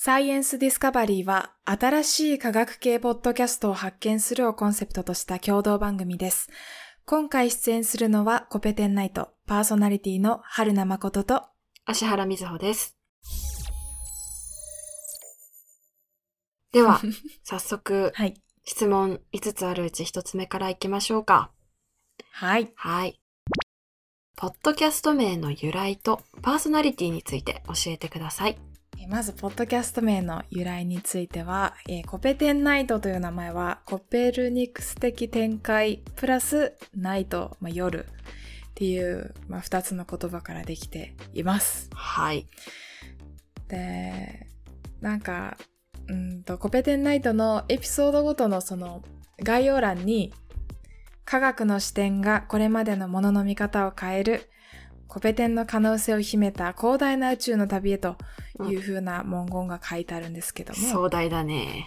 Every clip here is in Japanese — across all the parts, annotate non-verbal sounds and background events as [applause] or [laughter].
サイエンスディスカバリーは新しい科学系ポッドキャストを発見するをコンセプトとした共同番組です。今回出演するのはコペテンナイトパーソナリティの春名誠と芦原瑞穂です。では、[laughs] 早速、はい。質問5つあるうち1つ目からいきましょうか。はい。はい。ポッドキャスト名の由来とパーソナリティについて教えてください。えまず、ポッドキャスト名の由来については、えーコペテンナイトという名前は、コペルニクス的展開プラスナイト、まあ、夜っていう、まあ、2つの言葉からできています。はい。で、なんか、うんと、コペテンナイトのエピソードごとのその概要欄に、科学の視点がこれまでのものの見方を変える、コペテンの可能性を秘めた広大な宇宙の旅へという風な文言が書いてあるんですけども、壮大だね。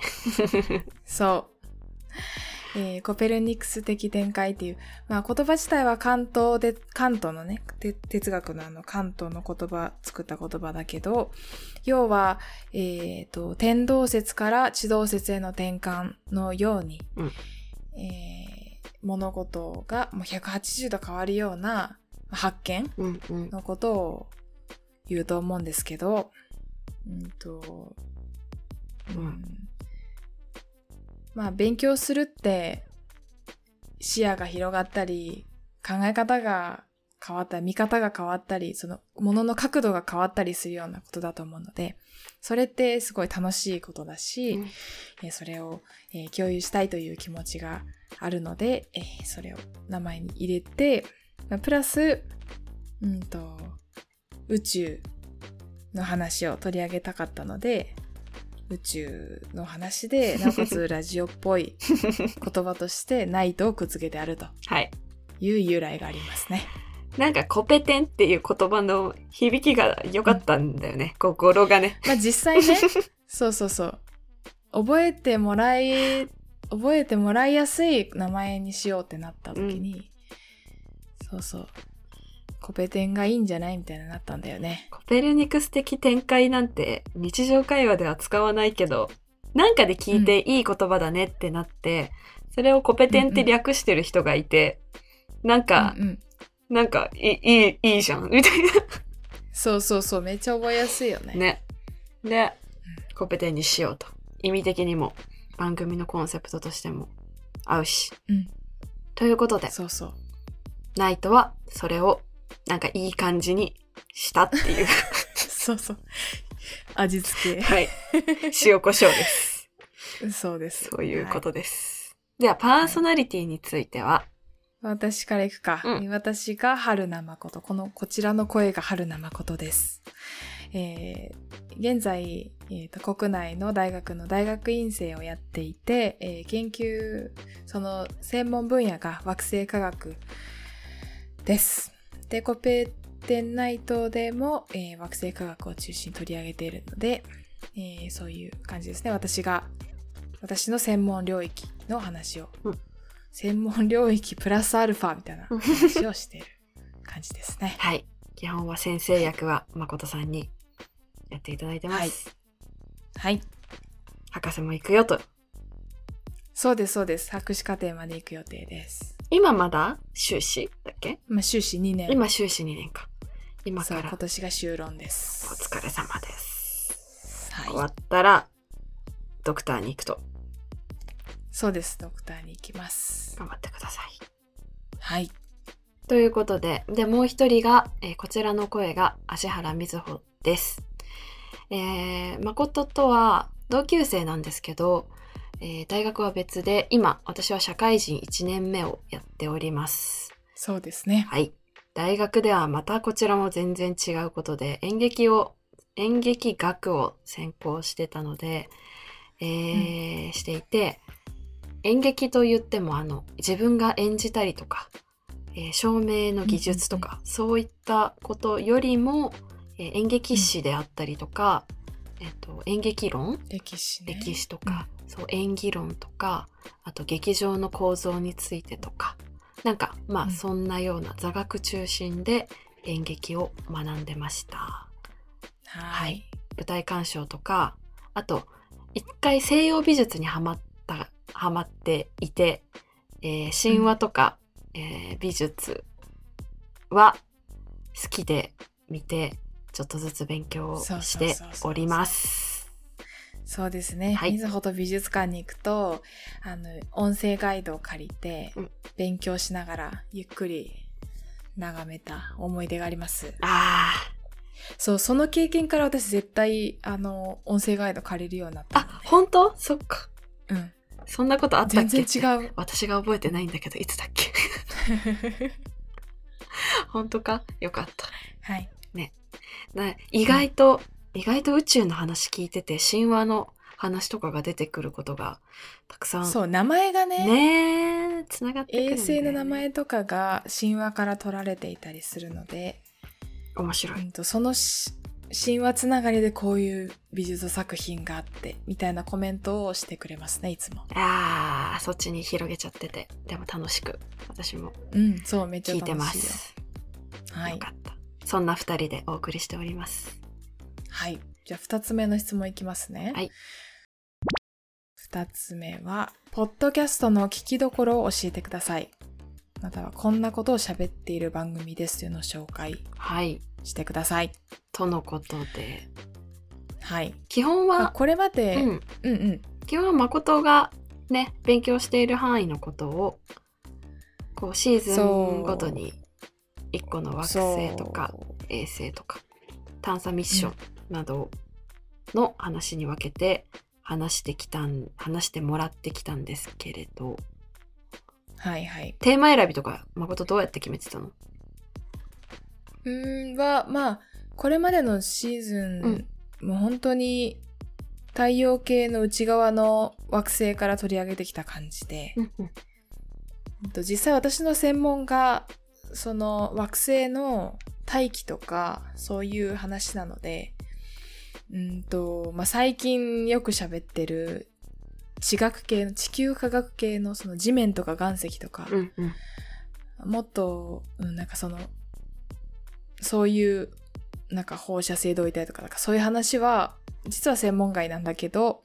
[laughs] そう。えーコペルニクス的展開っていう、まあ言葉自体は関東で、関東のね、て哲学のあの関東の言葉、作った言葉だけど、要は、えっ、と、天動説から地動説への転換のように、うんえー物事がもう180度変わるような発見。のことを言うと思うんですけど、うんと、うん。まあ勉強するって視野が広がったり、考え方が変わったり、見方が変わったり、そのものの角度が変わったりするようなことだと思うので、それってすごい楽しいことだし、うん。えーそれを、えー共有したいという気持ちがあるので、えーそれを名前に入れて、まあプラス、うんと、宇宙の話を取り上げたかったので、宇宙の話で、なおかつラジオっぽい [laughs] 言葉として、ナイトをくっつけてあるとはい。いう由来がありますね。なんかコペテンっていう言葉の響きが良かったんだよね。こう語呂がね。まあ実際ね、[laughs] そうそうそう。覚えてもらい、覚えてもらいやすい名前にしようってなった時に、そうそう。コペテンがいいんじゃない？みたいになったんだよね。コペルニクス的展開なんて日常会話では使わないけど、なんかで聞いていい言葉だねってなって、それをコペテンって略してる人がいて、なんか、うんうん。なんかいい、いい、じゃん、みたいそうそうそう。めっちゃ覚えやすいよな。ね。ね。で、コペテンにしようと。意味的にも、番組のコンセプトとしても合うし。うん。ということで、そうそう。ナイトはそれをなんかいい感じにしたっていう。そうそう。味付はい。塩コショウです。け。そうです。そういうこはとです。では、パーソナリティについては、私から行くか。うん私が春名誠。この、こちらの声が春名誠です。えー現在、えーと、国内の大学の大学院生をやっていて、えー研究、その専門分野が惑星科学です。で、コペテンナイトでも、えー惑星科学を中心に取り上げているので、えーそういう感じですね。私が、私の専門領域の話を、うん専門領域プラスアルファみたいな話をしている感じですね。[laughs] はい。基本は先生役は誠さんにやっていただいてます。はい。博士も行くよと。そうです、そうです。博士課程まで行く予定です。今まだ修士だっけ？まあ、修士2年。今修士2年か。今から今年が修論です。お疲れ様です。終わはい。ったら、ドクターに行くと。そうです、ドクターに行きます。頑張ってください。はい。ということで、で、もう一人が、えーこちらの声が芦原瑞穂です。えー、誠とは同級生なんですけど、えー大学は別で、今、私は社会人1年目をやっております。そうですね。はい。大学ではまたこちらも全然違うことで、演劇を、演劇学を専攻してたので、えーしていて、演劇と言ってもあの自分が演じたりとか、えー照明の技術とか、そういったことよりも、えー演劇史であったりとか、えっと演劇論？歴史ね。歴史とか、そう演技論とかあと劇場の構造についてとかなんかまあうんそんなような座学中心で演劇を学んでました。はい。舞台鑑賞とかあと一回西洋美術にはまったハマっていて、えー神話とか、えー美術は好きで見てちょっとずつ勉強しております。そうですね。はいみずほと美術館に行くと、あの、音声ガイドを借りてうん、勉強しながら、ゆっくり眺めた思い出があります。あそう、その経験から私絶対、あの、音声ガイド借りるようになっーたあ本当？そっかうん。そんなことあったっ全け然違う。私が覚えてないんだけどいつだっけ？[laughs] 本当か？よかった。はい。な意外と、意外と宇宙の話聞いてて神話の話とかが出てくることがたくさんそう、名前がね、ねえつながってくるんだよ衛ね星の名前とかが神話から取られていたりするので、面白い。うんとそのし神話つながりでこういう美術作品があってみたいなコメントをしてくれますねいつもあーそっちに広げちゃっててでも楽しく私もうんそうめっちゃ聞いてます。はいよかった。そんな二人でお送りしております。はい。じゃあ2つ目の質問いきますね。はい。2つ目はポッドキャストの聞きどころを教えてください。またはこんなことを喋っている番組ですというのを紹介はい。してください。とのことで。はい。基本は、まあこれまで、うん、うんうん。基本は誠がね勉強している範囲のことをこうシーズンごとに一個の惑星とか衛星とか探査ミッションなどの話に分けて話してきたん話してもらってきたんですけれど。はいはい。テーマ選びとか誠どうやって決めてたの？うーんはまあこれまでのシーズン、うん。もう本当に太陽系の内側の惑星から取り上げてきた感じで、実際私の専門がその惑星の大気とかそういう話なのでうんと、まあ、最近よく喋ってる地学系の地球科学系のその地面とか岩石とか、うんうんもっと、うん、なんかその、そういう、なんか放射性同位体とか、なんかそういう話は、実は専門外なんだけど、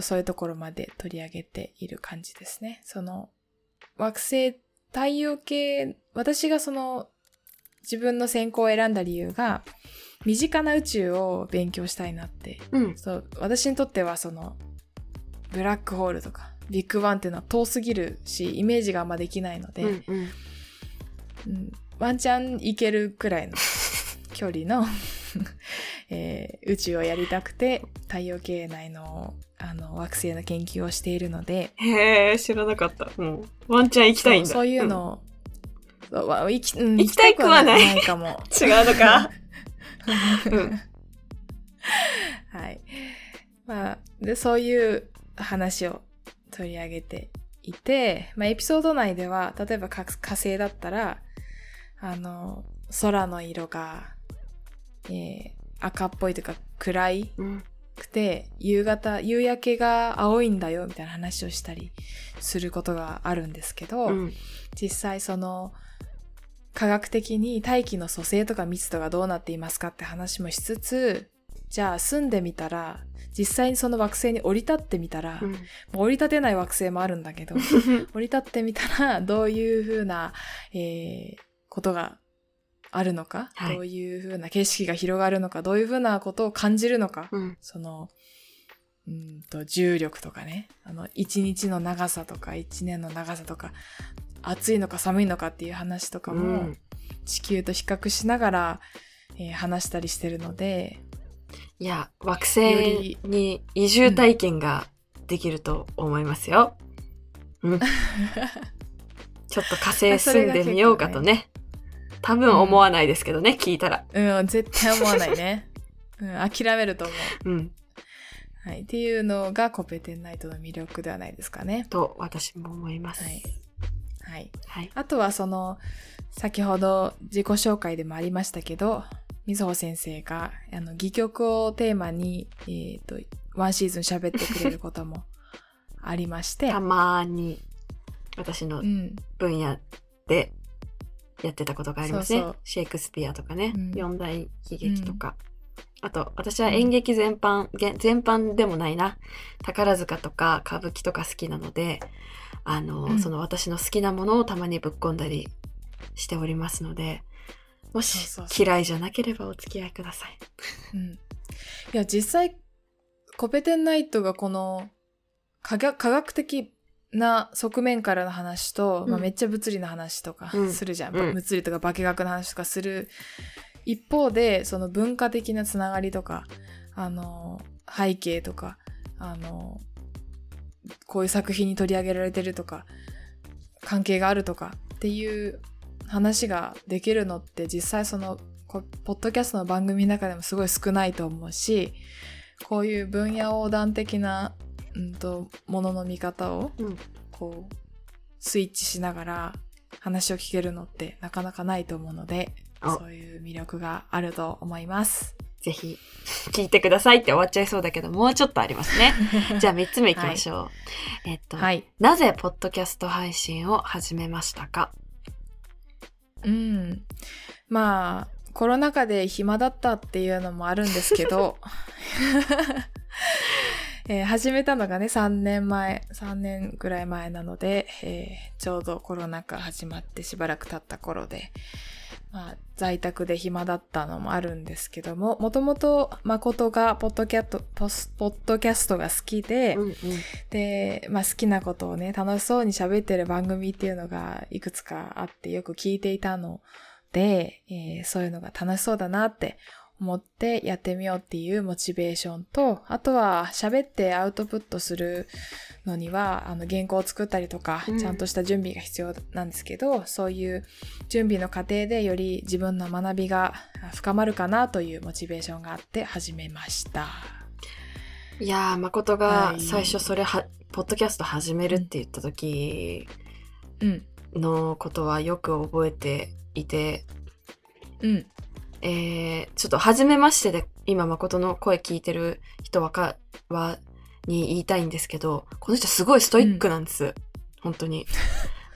そういうところまで取り上げている感じですね。その、惑星、太陽系、私がその、自分の専攻を選んだ理由が、身近な宇宙を勉強したいなって。うん。そう私にとってはそのブラックホールとかビッグバンっていうのは遠すぎるしイメージがあんまできないので、うんうん。うんワンチャン行けるくらいの [laughs] 距離の、[laughs] えー宇宙をやりたくて太陽系内のあの惑星の研究をしているのでへえ知らなかった。もうワンチャン行きたいんだ。そういうのを、そうわ行き,、うん、行きたくはない。行きたくはないかも。う [laughs] ん違うのかうん。はい。まあ、で、そういう話を取り上げていて、まあ、エピソード内では、例えば火火星だったら、あの、空の色が、えー赤っぽいというか暗いうん。くて、夕方、夕焼けが青いんだよ、みたいな話をしたりすることがあるんですけど、うん。実際その科学的に大気の組成とか密度がどうなっていますかって話もしつつじゃあ住んでみたら実際にその惑星に降り立ってみたら、うん。もう降り立てない惑星もあるんだけど [laughs] 降り立ってみたらどういうふうな、えーことがあるのか、はい。どういうふうな景色が広がるのかどういうふうなことを感じるのか、うん。そのうんと重力とかねあの一日の長さとか一年の長さとか暑いのか寒いのかっていう話とかうもん。地球と比較しながら、えー話したりしてるのでいや惑よ星りに移住体験ができると思いますよ、うん、[laughs] ちょっと火星住んでみようかとね。多分思わないですけどね、聞いたら。うん絶対思わないね、うん、諦めると思う、うん。はい、っていうのがコペテンナイトの魅力ではないですかね。と私も思います。はい、はい、はい。あとはその先ほど自己紹介でもありましたけどみずほ先生があの戯曲をテーマに、えー、とワンシーズン喋ってくれることも [laughs] ありまして。た、まに私のうん、分野でやってたことがありますね。そうそう。シェイクスピアとかね、うん。四大喜劇とか、あと、私は演劇全般、げ全般でもないな。宝塚とか歌舞伎とか好きなので、あの、うんその私の好きなものをたまにぶっ込んだりしておりますので、もし嫌いじゃなければお付き合いください。うん。いや、実際、コペテンナイトがこの科学的な側面からの話と、うんまあ、めっちゃ物理の話とかうんするじゃん。うん物理とか化学の話とかする一方で、その文化的なつながりとか、あの、背景とか、あの、こういう作品に取り上げられてるとか、関係があるとかっていう話ができるのって実際そのこポッドキャストの番組の中でもすごい少ないと思うしこういう分野横断的な、うん、とものの見方をうん。こうスイッチしながら話を聞けるのってなかなかないと思うのであそういう魅力があると思います。ぜひ、聞いてくださいって終わっちゃいそうだけど、もうちょっとありますね。[laughs] じゃあ3つ目行きましょう。えっと、はい、なぜポッドキャスト配信を始めましたか？うん、まあコロナ禍で暇だったっていうのもあるんですけど、[laughs] えー始めたのがね3年前3年ぐらい前なので、えーちょうどコロナ禍始まってしばらく経った頃で、まあ、在宅で暇だったのもあるんですけどももともと誠がポッドキャットポスポッドキャストが好きで、うんうん。で、まあ、好きなことをね、楽しそうに喋ってる番組っていうのがいくつかあってよく聞いていたので、えーそういうのが楽しそうだなって思ってやってみようっていうモチベーションと、あとは喋ってアウトプットするのには、あの原稿を作ったりとか、うんちゃんとした準備が必要なんですけど、そういう準備の過程でより自分の学びが深まるかなというモチベーションがあって始めました。いやー、誠はいが最初それは、ポッドキャスト始めるって言った時うん。のことはよく覚えていて、うん。えー、ちょっと初めましてで今誠の声聞いてる人わかはに言いたいんですけどこの人すごいストイックなんです、本当に。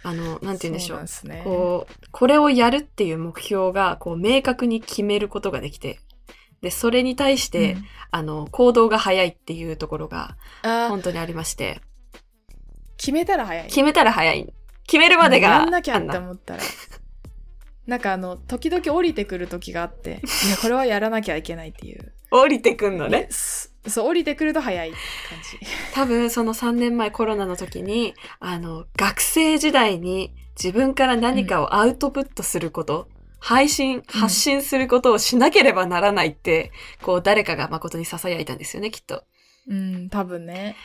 あの [laughs] なんて言うんでしそょう。うね。こうこれをやるっていう目標がこう明確に決めることができてでそれに対して、うん。あの行動が早いっていうところが本当にありまして。決めたら早い。決めたら早い。決めるまでがやんなきゃって思ったら。なんかあの、時々降りてくる時があって、いや、これはやらなきゃいけないっていう。降りてくんのね？そう、降りてくると早い感じ。多分その3年前コロナの時にあの学生時代に自分から何かをアウトプットすること、配信発信することをしなければならないって、こう誰かが誠に囁いたんですよねきっとうん、多分ね。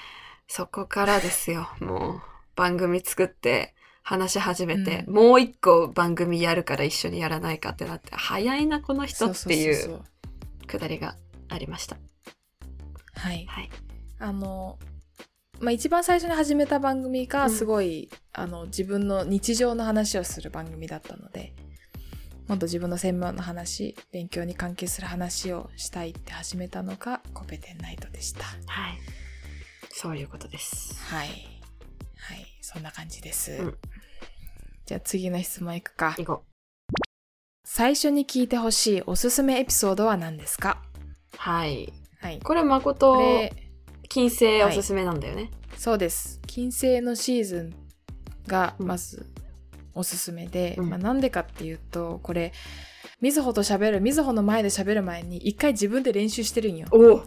そこからですよもう番組作って話し始めて、うん。もう一個番組やるから一緒にやらないかってなって早いなこの人っていそうくだりがありました。はい。はい。あの、まあ、一番最初に始めた番組がすごい、あの、自分の日常の話をする番組だったので、もっと自分の専門の話、勉強に関係する話をしたいって始めたのがコペテンナイトでした。はい。そういうことです。はい。はい。そんな感じです。うんじゃあ次の質問いくか。最初に聞いてほしいおすすめエピソードは何ですか？はいはい。これこ誠れ、金星おすすめなんだよね。そうです。金星のシーズンがうんまずおすすめで、うんまあ、なんでかっていうと、これ、みずほと喋る、みずほの前で喋る前に一回自分で練習してるんよ。おお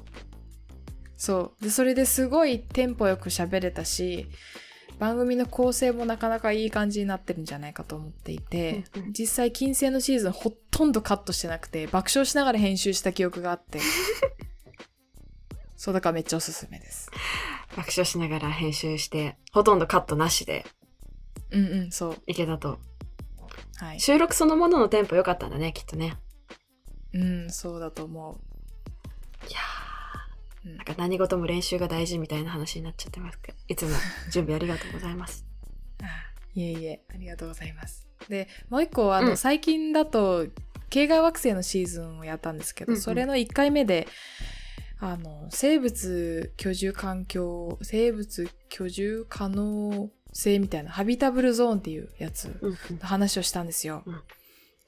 そう。で、それですごいテンポよく喋れたし、番組の構成もなかなかいい感じになってるんじゃないかと思っていて、実際金星のシーズンほとんどカットしてなくて、爆笑しながら編集した記憶があって、[laughs] そうだからめっちゃおすすめです。爆笑しながら編集して、ほとんどカットなしでうんうん、そう。いけたと。はい。収録そのもののテンポ良かったんだね、きっとね。うん、そうだと思う。いやうんー、なんか何事も練習が大事みたいな話になっちゃってますけど、いつも準備ありがとうございます。[laughs] あいえいえ、ありがとうございます。で、もう一個、あの、うん最近だと、系外惑星のシーズンをやったんですけど、うんうんそれの1回目で、あの、生物居住環境、生物居住可能性みたいな、ハビタブルゾーンっていうやつうんうんの話をしたんですよ。うん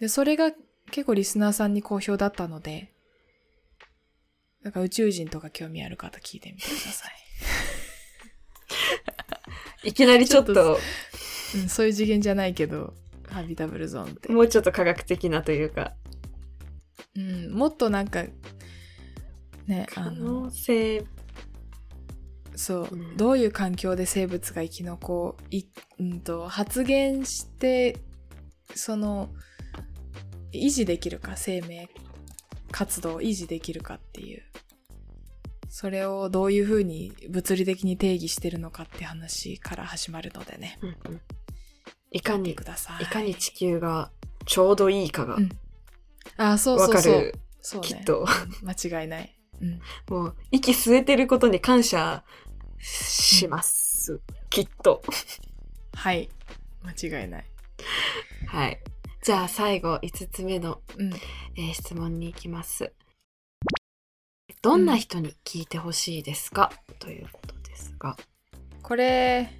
で、それが結構リスナーさんに好評だったので、だから宇宙人とか興味ある方聞いてみてください。[laughs] いきなりちょっと、うん、そういう次元じゃないけど、ハビタブルゾーンって。もうちょっと科学的なというか、うん、もっとなんか、ね、あ可の能、性、そう、うんどういう環境で生物が生き残い、うんと、発現して、その、維持できるか、生命活動を維持できるかっていう。それをどういうふうに物理的に定義してるのかって話から始まるのでね。うんうんいかにい。いかに地球がちょうどいいかがうんあ、そうわそうそう。かる。そうね。きっとうん間違いない。うん。もう、息吸えてることに感謝します。きっと。はい。間違いない。はい。じゃあ最後、5つ目の、うん。えー質問に行きます。どんな人に聞いてほしいですか、ということですが。これ、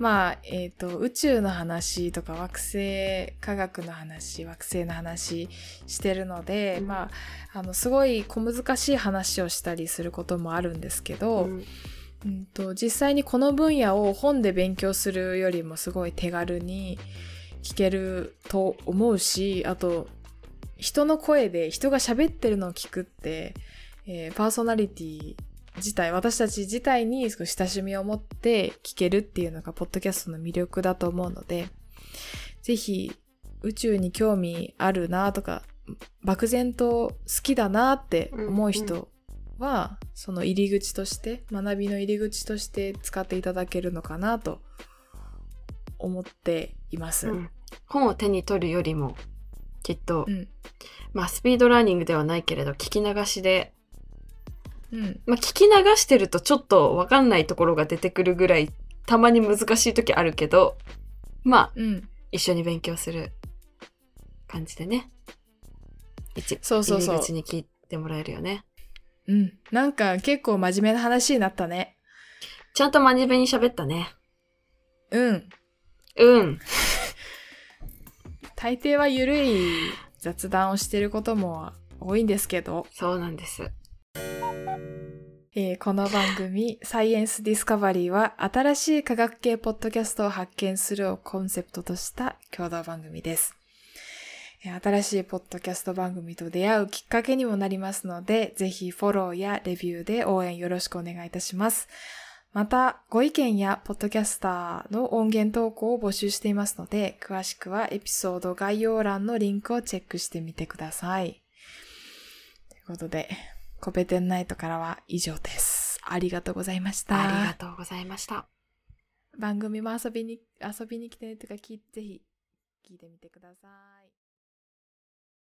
まあ、えっ、と、宇宙の話とか惑星科学の話、惑星の話してるので、うんまあ、あの、すごい小難しい話をしたりすることもあるんですけど、うんうんと実際にこの分野を本で勉強するよりもすごい手軽に聞けると思うしあと人の声で人が喋ってるのを聞くって、えーパーソナリティ自体私たち自体に少し親しみを持って聞けるっていうのがポッドキャストの魅力だと思うのでぜひ宇宙に興味あるなとか漠然と好きだなって思う人は、その入り口として学びの入り口として使っていただけるのかなと思っています。うん本を手に取るよりも、きっと、うんまあスピードラーニングではないけれど、聞き流しで、うんまあ聞き流してるとちょっとわかんないところが出てくるぐらい、たまに難しい時あるけど、まあうん一緒に勉強する感じでね。一そうそうそう入り口に聞いてもらえるよね。うん。なんか結構真面目な話になったね。ちゃんと真面目に喋ったね。うん。うん。大抵はゆるい雑談をしてることも多いんですけど、そうなんです。えーこの番組、サイエンスディスカバリーは、新しい科学系ポッドキャストを発見するをコンセプトとした共同番組です。えー新しいポッドキャスト番組と出会うきっかけにもなりますので、ぜひフォローやレビューで応援よろしくお願いいたします。また、ご意見やポッドキャスターの音源投稿を募集していますので、詳しくはエピソード概要欄のリンクをチェックしてみてください。ということで、コペテンナイトからは以上です。ありがとうございました。ありがとうございました。番組も遊びに、遊びに来てねとかぜひ聞いてみてください。